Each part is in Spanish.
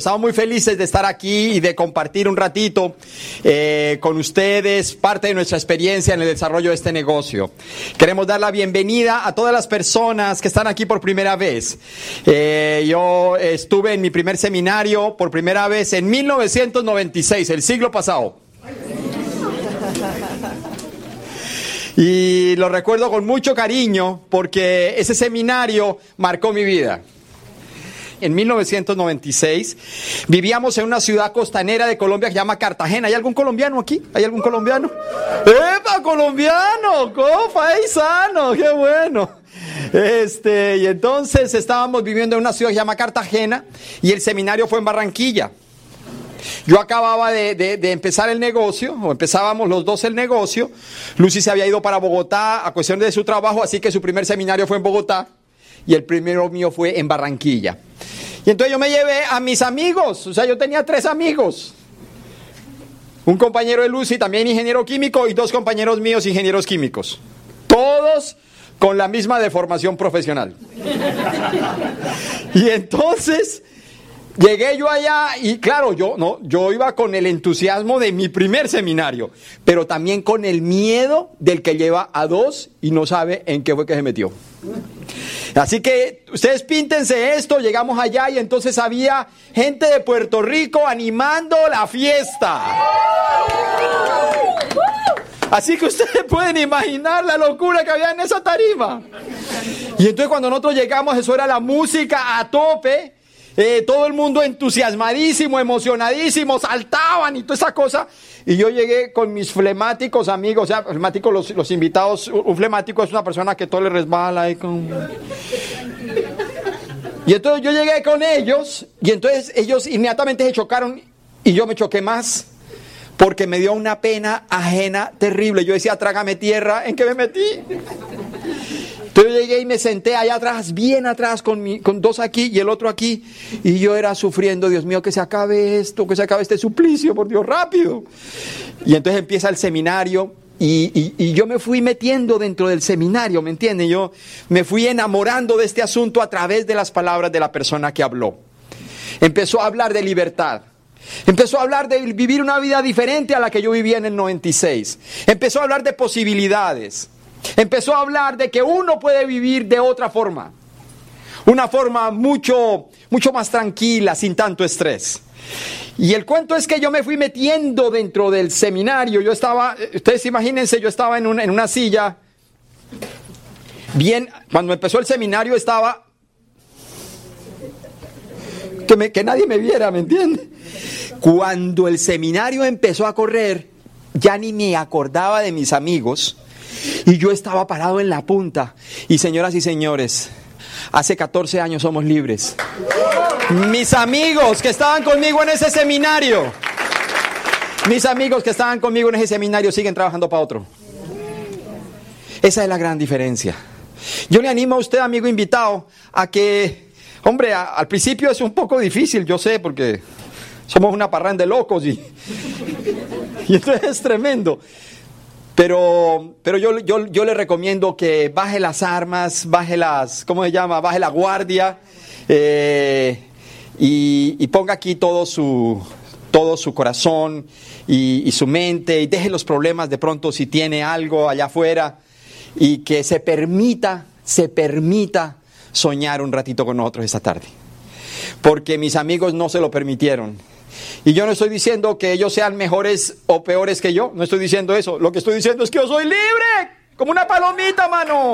Estamos muy felices de estar aquí y de compartir un ratito eh, con ustedes parte de nuestra experiencia en el desarrollo de este negocio. Queremos dar la bienvenida a todas las personas que están aquí por primera vez. Eh, yo estuve en mi primer seminario por primera vez en 1996, el siglo pasado. Y lo recuerdo con mucho cariño porque ese seminario marcó mi vida en 1996. Vivíamos en una ciudad costanera de Colombia que se llama Cartagena. ¿Hay algún colombiano aquí? ¿Hay algún colombiano? ¡Epa, colombiano! ¡Cofaisano! ¡Qué bueno! Este, y entonces estábamos viviendo en una ciudad que se llama Cartagena y el seminario fue en Barranquilla. Yo acababa de, de, empezar el negocio, o empezábamos los dos el negocio. Lucy se había ido para Bogotá a cuestión de su trabajo, así que su primer seminario fue en Bogotá y el primero mío fue en Barranquilla. Y entonces yo me llevé a mis amigos, o sea, yo tenía tres amigos. Un compañero de Lucy, también ingeniero químico, y dos compañeros míos, ingenieros químicos. Todos con la misma deformación profesional. y entonces llegué yo allá y claro, yo no, yo iba con el entusiasmo de mi primer seminario, pero también con el miedo del que lleva a dos y no sabe en qué fue que se metió. Así que ustedes píntense esto, llegamos allá y entonces había gente de Puerto Rico animando la fiesta. Así que ustedes pueden imaginar la locura que había en esa tarima. Y entonces cuando nosotros llegamos, eso era la música a tope. Eh, todo el mundo entusiasmadísimo, emocionadísimo, saltaban y toda esa cosa. Y yo llegué con mis flemáticos amigos, o sea, flemáticos los, los invitados. Un flemático es una persona que todo le resbala y con... Y entonces yo llegué con ellos y entonces ellos inmediatamente se chocaron y yo me choqué más porque me dio una pena ajena terrible. Yo decía, trágame tierra, ¿en qué me metí? Entonces yo llegué y me senté allá atrás, bien atrás, con, con dos aquí y el otro aquí. Y yo era sufriendo, Dios mío, que se acabe esto, que se acabe este suplicio, por Dios, rápido. Y entonces empieza el seminario y, y, yo me fui metiendo dentro del seminario, ¿me entienden? Yo me fui enamorando de este asunto a través de las palabras de la persona que habló. Empezó a hablar de libertad. Empezó a hablar de vivir una vida diferente a la que yo vivía en el 96. Empezó a hablar de posibilidades. Empezó a hablar de que uno puede vivir de otra forma. Una forma mucho, mucho más tranquila, sin tanto estrés. Y el cuento es que yo me fui metiendo dentro del seminario. Yo estaba, ustedes imagínense, yo estaba en una, en una silla. Bien, cuando empezó el seminario estaba que, nadie me viera, ¿me entiende? Cuando el seminario empezó a correr, ya ni me acordaba de mis amigos y yo estaba parado en la punta. Y señoras y señores, hace 14 años somos libres. Mis amigos que estaban conmigo en ese seminario, mis amigos que estaban conmigo en ese seminario siguen trabajando para otro. Esa es la gran diferencia. Yo le animo a usted, amigo invitado, a que, hombre, al principio es un poco difícil, yo sé, porque somos una parranda de locos y, y entonces es tremendo. Pero, pero yo, yo, yo, le recomiendo que baje las armas, baje las, ¿cómo se llama? Baje la guardia eh, y, ponga aquí todo su, todo su corazón y, y, su mente y deje los problemas de pronto si tiene algo allá afuera y que se permita, se permita soñar un ratito con nosotros esta tarde. Porque mis amigos no se lo permitieron y yo no estoy diciendo que ellos sean mejores o peores que yo, no estoy diciendo eso. Lo que estoy diciendo es que yo soy libre, como una palomita, mano.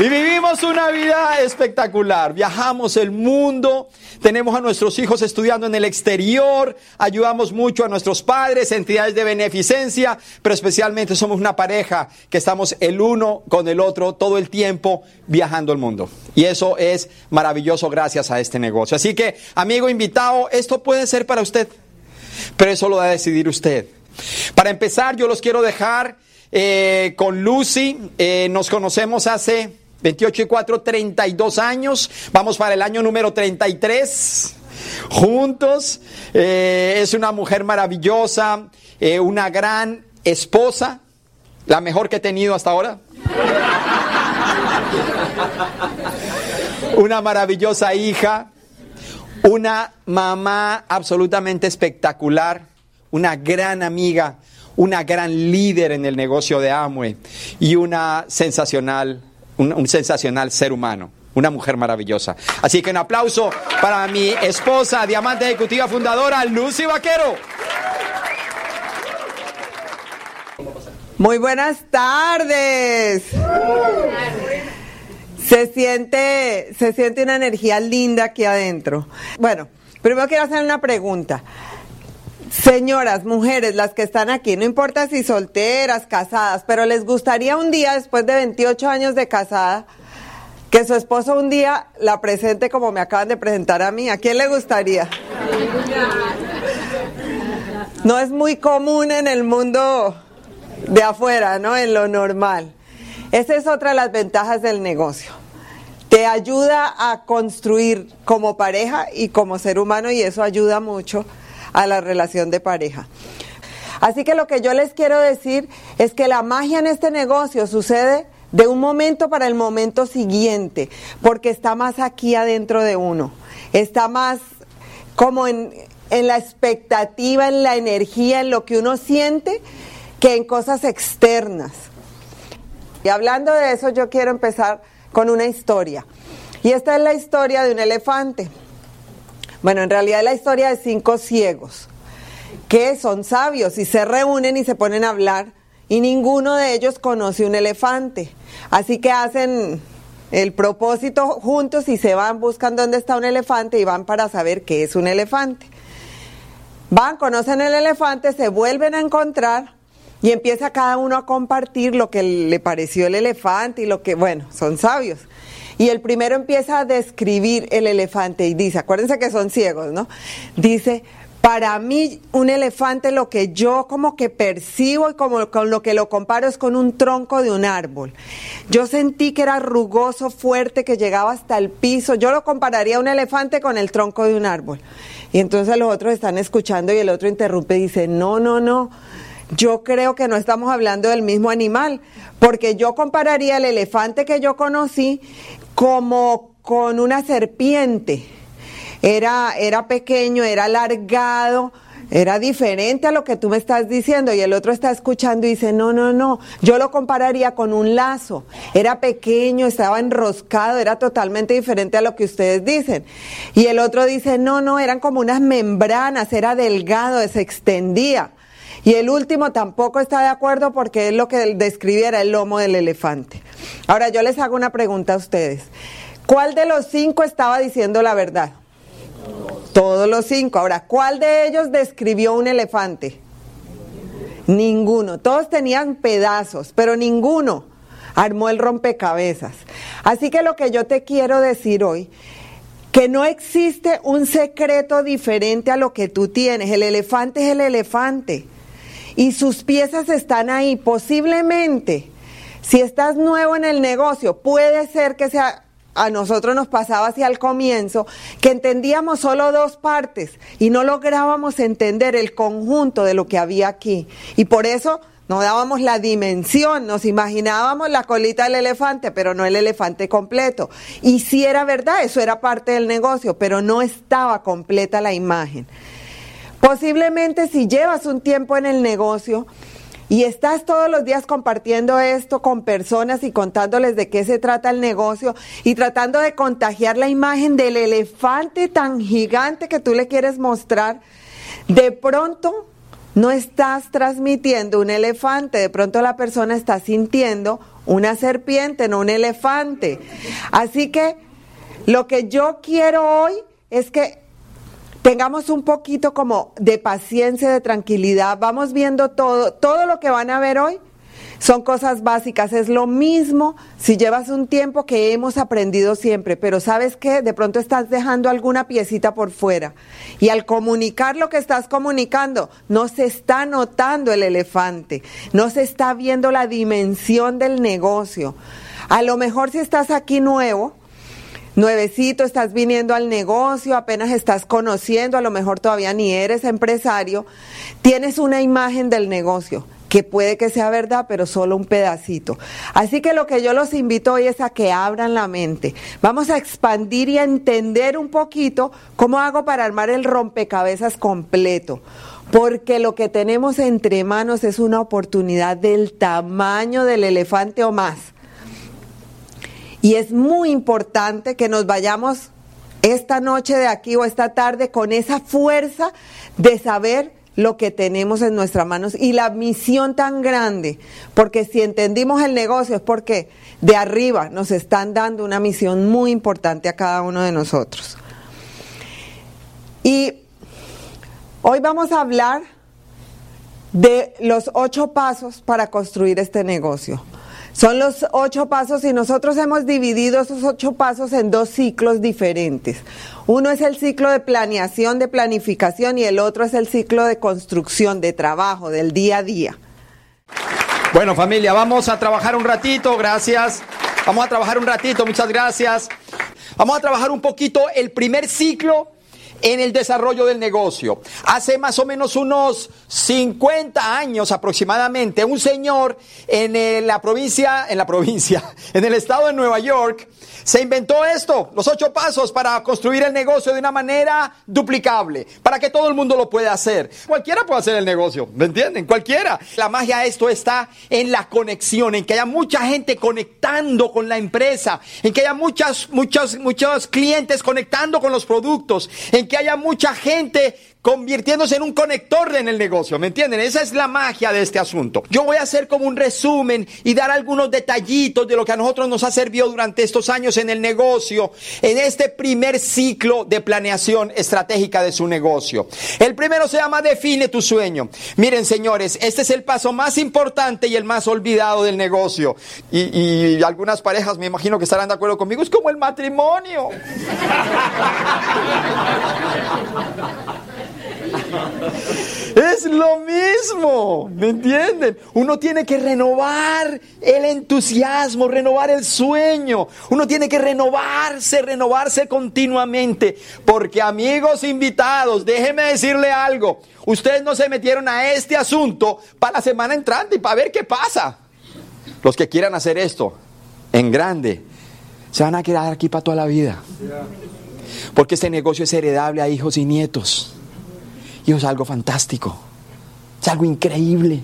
Y vivimos una vida espectacular. Viajamos el mundo, tenemos a nuestros hijos estudiando en el exterior, ayudamos mucho a nuestros padres, entidades de beneficencia, pero especialmente somos una pareja que estamos el uno con el otro todo el tiempo viajando el mundo. Y eso es maravilloso gracias a este negocio. Así que, amigo invitado, esto puede ser para usted, pero eso lo va a decidir usted. Para empezar, yo los quiero dejar eh, con Lucy. Eh, nos conocemos hace 28 y 4, 32 años. Vamos para el año número 33. Juntos. Eh, es una mujer maravillosa, eh, una gran esposa, la mejor que he tenido hasta ahora. una maravillosa hija, una mamá absolutamente espectacular, una gran amiga, una gran líder en el negocio de Amway y una sensacional, un, sensacional ser humano una mujer maravillosa. Así que un aplauso para mi esposa, diamante ejecutiva fundadora, Lucy Vaquero. Muy buenas tardes. Se siente, se siente una energía linda aquí adentro. Bueno, primero quiero hacer una pregunta. Señoras, mujeres, las que están aquí, no importa si solteras, casadas, pero les gustaría un día, después de 28 años de casada, que su esposo un día la presente como me acaban de presentar a mí. ¿A quién le gustaría? No es muy común en el mundo de afuera, ¿no? En lo normal. Esa es otra de las ventajas del negocio. Te ayuda a construir como pareja y como ser humano y eso ayuda mucho a la relación de pareja. Así que lo que yo les quiero decir es que la magia en este negocio sucede de un momento para el momento siguiente, porque está más aquí adentro de uno, está más como en, en la expectativa, en la energía, en lo que uno siente, que en cosas externas. Y hablando de eso, yo quiero empezar con una historia. Y esta es la historia de un elefante. Bueno, en realidad la historia de cinco ciegos que son sabios y se reúnen y se ponen a hablar y ninguno de ellos conoce un elefante. Así que hacen el propósito juntos y se van buscando dónde está un elefante y van para saber qué es un elefante. Van, conocen el elefante, se vuelven a encontrar y empieza cada uno a compartir lo que le pareció el elefante y lo que, bueno, son sabios. Y el primero empieza a describir el elefante y dice, acuérdense que son ciegos, ¿no? Dice, para mí un elefante lo que yo como que percibo y como con lo que lo comparo es con un tronco de un árbol. Yo sentí que era rugoso, fuerte, que llegaba hasta el piso. Yo lo compararía a un elefante con el tronco de un árbol. Y entonces los otros están escuchando y el otro interrumpe y dice, no, no, no. Yo creo que no estamos hablando del mismo animal, porque yo compararía el elefante que yo conocí como con una serpiente. Era, era pequeño, era alargado, era diferente a lo que tú me estás diciendo y el otro está escuchando y dice, no, no, no, yo lo compararía con un lazo, era pequeño, estaba enroscado, era totalmente diferente a lo que ustedes dicen. Y el otro dice, no, no, eran como unas membranas, era delgado, se extendía. Y el último tampoco está de acuerdo porque es lo que describiera el lomo del elefante. Ahora yo les hago una pregunta a ustedes. ¿Cuál de los cinco estaba diciendo la verdad? Todos los cinco. Ahora, ¿cuál de ellos describió un elefante? Ninguno. Todos tenían pedazos, pero ninguno armó el rompecabezas. Así que lo que yo te quiero decir hoy, que no existe un secreto diferente a lo que tú tienes. El elefante es el elefante y sus piezas están ahí. Posiblemente, si estás nuevo en el negocio, puede ser que sea a nosotros nos pasaba así al comienzo, que entendíamos solo dos partes y no lográbamos entender el conjunto de lo que había aquí. Y por eso no dábamos la dimensión, nos imaginábamos la colita del elefante, pero no el elefante completo. Y si era verdad, eso era parte del negocio, pero no estaba completa la imagen. Posiblemente si llevas un tiempo en el negocio y estás todos los días compartiendo esto con personas y contándoles de qué se trata el negocio y tratando de contagiar la imagen del elefante tan gigante que tú le quieres mostrar, de pronto no estás transmitiendo un elefante, de pronto la persona está sintiendo una serpiente, no un elefante. Así que lo que yo quiero hoy es que tengamos un poquito como de paciencia, de tranquilidad, vamos viendo todo, todo lo que van a ver hoy son cosas básicas, es lo mismo si llevas un tiempo que hemos aprendido siempre, pero sabes que de pronto estás dejando alguna piecita por fuera y al comunicar lo que estás comunicando no se está notando el elefante, no se está viendo la dimensión del negocio. A lo mejor si estás aquí nuevo, nuevecito, estás viniendo al negocio, apenas estás conociendo, a lo mejor todavía ni eres empresario, tienes una imagen del negocio que puede que sea verdad, pero solo un pedacito. Así que lo que yo los invito hoy es a que abran la mente. Vamos a expandir y a entender un poquito cómo hago para armar el rompecabezas completo. Porque lo que tenemos entre manos es una oportunidad del tamaño del elefante o más. Y es muy importante que nos vayamos esta noche de aquí o esta tarde con esa fuerza de saber lo que tenemos en nuestras manos y la misión tan grande, porque si entendimos el negocio es porque de arriba nos están dando una misión muy importante a cada uno de nosotros. Y hoy vamos a hablar de los ocho pasos para construir este negocio. Son los ocho pasos y nosotros hemos dividido esos ocho pasos en dos ciclos diferentes. Uno es el ciclo de planeación, de planificación y el otro es el ciclo de construcción, de trabajo, del día a día. Bueno familia, vamos a trabajar un ratito, gracias. Vamos a trabajar un ratito, muchas gracias. Vamos a trabajar un poquito el primer ciclo en el desarrollo del negocio. Hace más o menos unos 50 años aproximadamente, un señor en eh, la provincia, en la provincia, en el estado de Nueva York, se inventó esto, los ocho pasos para construir el negocio de una manera duplicable, para que todo el mundo lo pueda hacer. Cualquiera puede hacer el negocio, ¿me entienden? Cualquiera. La magia de esto está en la conexión, en que haya mucha gente conectando con la empresa, en que haya muchas, muchos, muchos clientes conectando con los productos, en que haya mucha gente convirtiéndose en un conector en el negocio, ¿me entienden? Esa es la magia de este asunto. Yo voy a hacer como un resumen y dar algunos detallitos de lo que a nosotros nos ha servido durante estos años en el negocio, en este primer ciclo de planeación estratégica de su negocio. El primero se llama define tu sueño. Miren, señores, este es el paso más importante y el más olvidado del negocio. Y, y algunas parejas me imagino que estarán de acuerdo conmigo, es como el matrimonio. Es lo mismo, ¿me entienden? Uno tiene que renovar el entusiasmo, renovar el sueño. Uno tiene que renovarse, renovarse continuamente. Porque amigos invitados, déjenme decirle algo. Ustedes no se metieron a este asunto para la semana entrante y para ver qué pasa. Los que quieran hacer esto en grande, se van a quedar aquí para toda la vida. Porque este negocio es heredable a hijos y nietos. Y es algo fantástico, es algo increíble.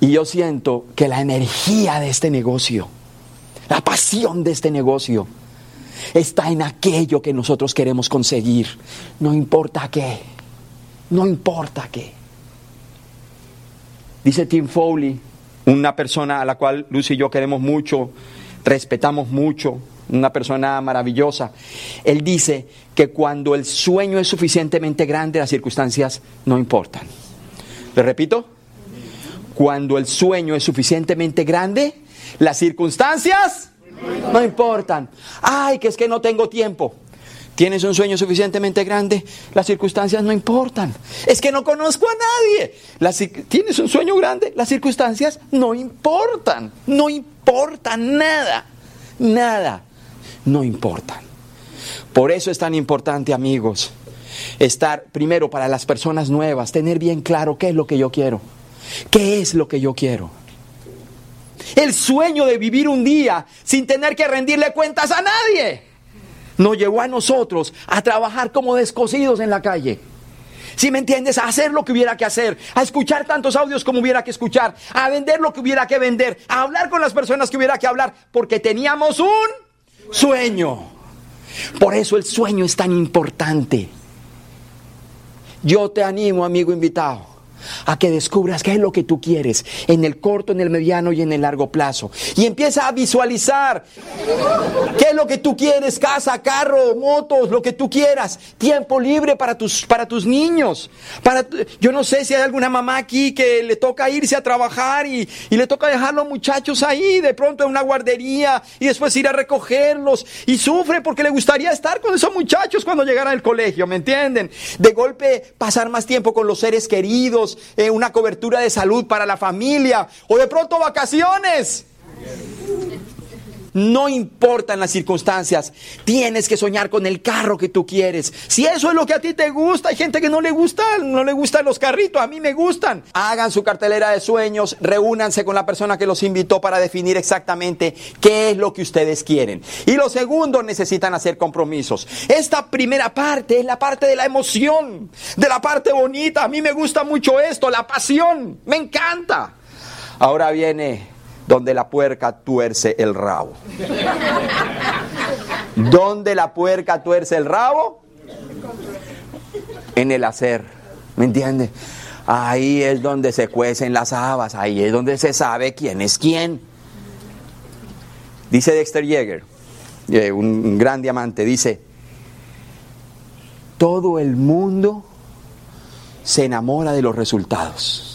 Y yo siento que la energía de este negocio, la pasión de este negocio, está en aquello que nosotros queremos conseguir. No importa qué, no importa qué. Dice Tim Foley, una persona a la cual Lucy y yo queremos mucho, respetamos mucho, una persona maravillosa. Él dice que cuando el sueño es suficientemente grande, las circunstancias no importan. ¿Le repito? Cuando el sueño es suficientemente grande, las circunstancias no importan. Ay, que es que no tengo tiempo. ¿Tienes un sueño suficientemente grande? Las circunstancias no importan. Es que no conozco a nadie. ¿Tienes un sueño grande? Las circunstancias no importan. No importa nada. Nada no importan. Por eso es tan importante, amigos, estar primero para las personas nuevas, tener bien claro qué es lo que yo quiero. ¿Qué es lo que yo quiero? El sueño de vivir un día sin tener que rendirle cuentas a nadie nos llevó a nosotros a trabajar como descosidos en la calle. Si me entiendes, a hacer lo que hubiera que hacer, a escuchar tantos audios como hubiera que escuchar, a vender lo que hubiera que vender, a hablar con las personas que hubiera que hablar, porque teníamos un sueño. Por eso el sueño es tan importante. Yo te animo, amigo invitado, a que descubras qué es lo que tú quieres en el corto, en el mediano y en el largo plazo. Y empieza a visualizar qué es lo que tú quieres, casa, carro, motos, lo que tú quieras, tiempo libre para tus, para tus niños. Para, yo no sé si hay alguna mamá aquí que le toca irse a trabajar y, y le toca dejar los muchachos ahí, de pronto en una guardería y después ir a recogerlos y sufre porque le gustaría estar con esos muchachos cuando llegaran al colegio, ¿me entienden? De golpe pasar más tiempo con los seres queridos eh, una cobertura de salud para la familia o de pronto vacaciones. No importan las circunstancias, tienes que soñar con el carro que tú quieres. Si eso es lo que a ti te gusta, hay gente que no le gusta, no le gustan los carritos, a mí me gustan. Hagan su cartelera de sueños, reúnanse con la persona que los invitó para definir exactamente qué es lo que ustedes quieren. Y lo segundo, necesitan hacer compromisos. Esta primera parte es la parte de la emoción, de la parte bonita. A mí me gusta mucho esto, la pasión, me encanta. Ahora viene donde la puerca tuerce el rabo. ¿Dónde la puerca tuerce el rabo? En el hacer. ¿Me entiende? Ahí es donde se cuecen las habas, ahí es donde se sabe quién es quién. Dice Dexter Yeager, eh, un gran diamante, dice, todo el mundo se enamora de los resultados.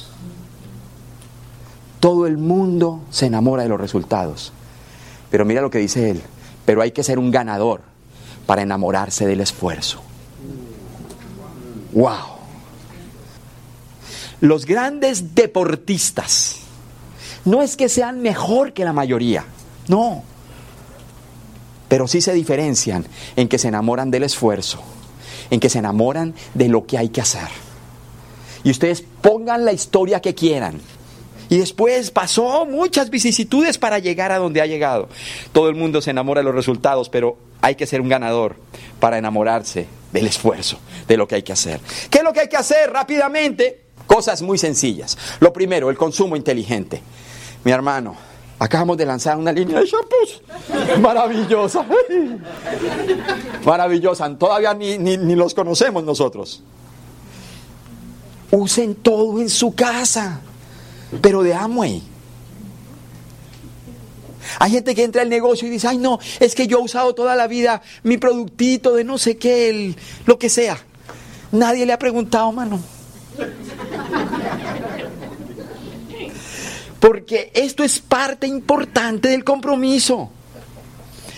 Todo el mundo se enamora de los resultados. Pero mira lo que dice él. Pero hay que ser un ganador para enamorarse del esfuerzo. ¡Wow! Los grandes deportistas no es que sean mejor que la mayoría, no. Pero sí se diferencian en que se enamoran del esfuerzo, en que se enamoran de lo que hay que hacer. Y ustedes pongan la historia que quieran y después pasó muchas vicisitudes para llegar a donde ha llegado. Todo el mundo se enamora de los resultados, pero hay que ser un ganador para enamorarse del esfuerzo, de lo que hay que hacer. ¿Qué es lo que hay que hacer rápidamente? Cosas muy sencillas. Lo primero, el consumo inteligente. Mi hermano, acabamos de lanzar una línea de shampoos maravillosa. Maravillosa. Todavía ni, ni los conocemos nosotros. Usen todo en su casa pero de Amway. Hay gente que entra al negocio y dice, ay no, es que yo he usado toda la vida mi productito de no sé qué, lo que sea. Nadie le ha preguntado, mano. Porque esto es parte importante del compromiso.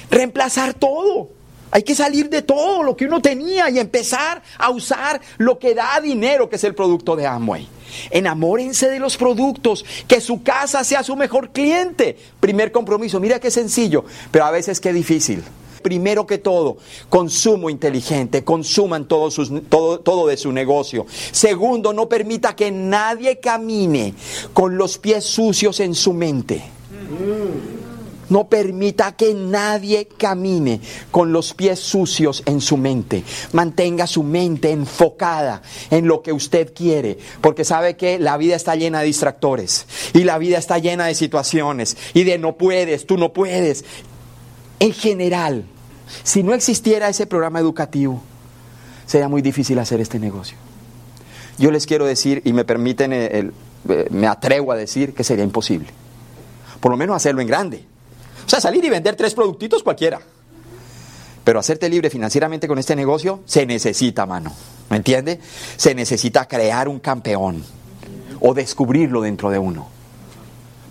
Reemplazar todo. Hay que salir de todo lo que uno tenía y empezar a usar lo que da dinero, que es el producto de Amway. Enamórense de los productos, que su casa sea su mejor cliente. Primer compromiso, mira qué sencillo, pero a veces qué difícil. Primero que todo, consumo inteligente, consuman todo, todo, todo, de su negocio. Segundo, no permita que nadie camine con los pies sucios en su mente. No permita que nadie camine con los pies sucios en su mente. Mantenga su mente enfocada en lo que usted quiere, porque sabe que la vida está llena de distractores y la vida está llena de situaciones y de no puedes, tú no puedes. En general, si no existiera ese programa educativo, sería muy difícil hacer este negocio. Yo les quiero decir, y me permiten, me atrevo a decir que sería imposible. Por lo menos hacerlo en grande. O sea, salir y vender tres productitos cualquiera. Pero hacerte libre financieramente con este negocio se necesita, mano. ¿Me entiende? Se necesita crear un campeón o descubrirlo dentro de uno.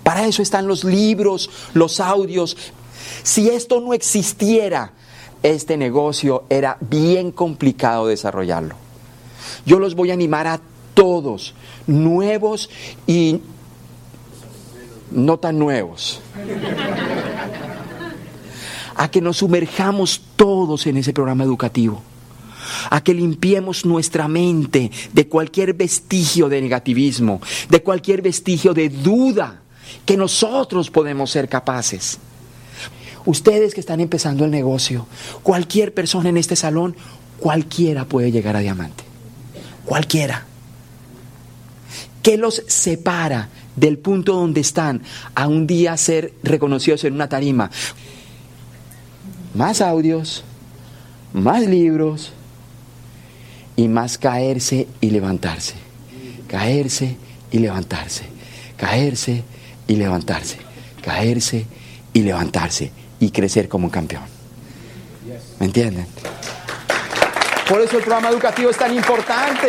Para eso están los libros, los audios. Si esto no existiera, este negocio era bien complicado desarrollarlo. Yo los voy a animar a todos, nuevos y no tan nuevos, a que nos sumerjamos todos en ese programa educativo, a que limpiemos nuestra mente de cualquier vestigio de negativismo, de cualquier vestigio de duda, que nosotros podemos ser capaces. Ustedes que están empezando el negocio, cualquier persona en este salón, cualquiera puede llegar a diamante. Cualquiera. ¿Qué los separa del punto donde están a un día ser reconocidos en una tarima? Más audios, más libros y más caerse y levantarse. Caerse y levantarse. Caerse y levantarse. Caerse y levantarse y crecer como un campeón. ¿Me entienden? Por eso el programa educativo es tan importante.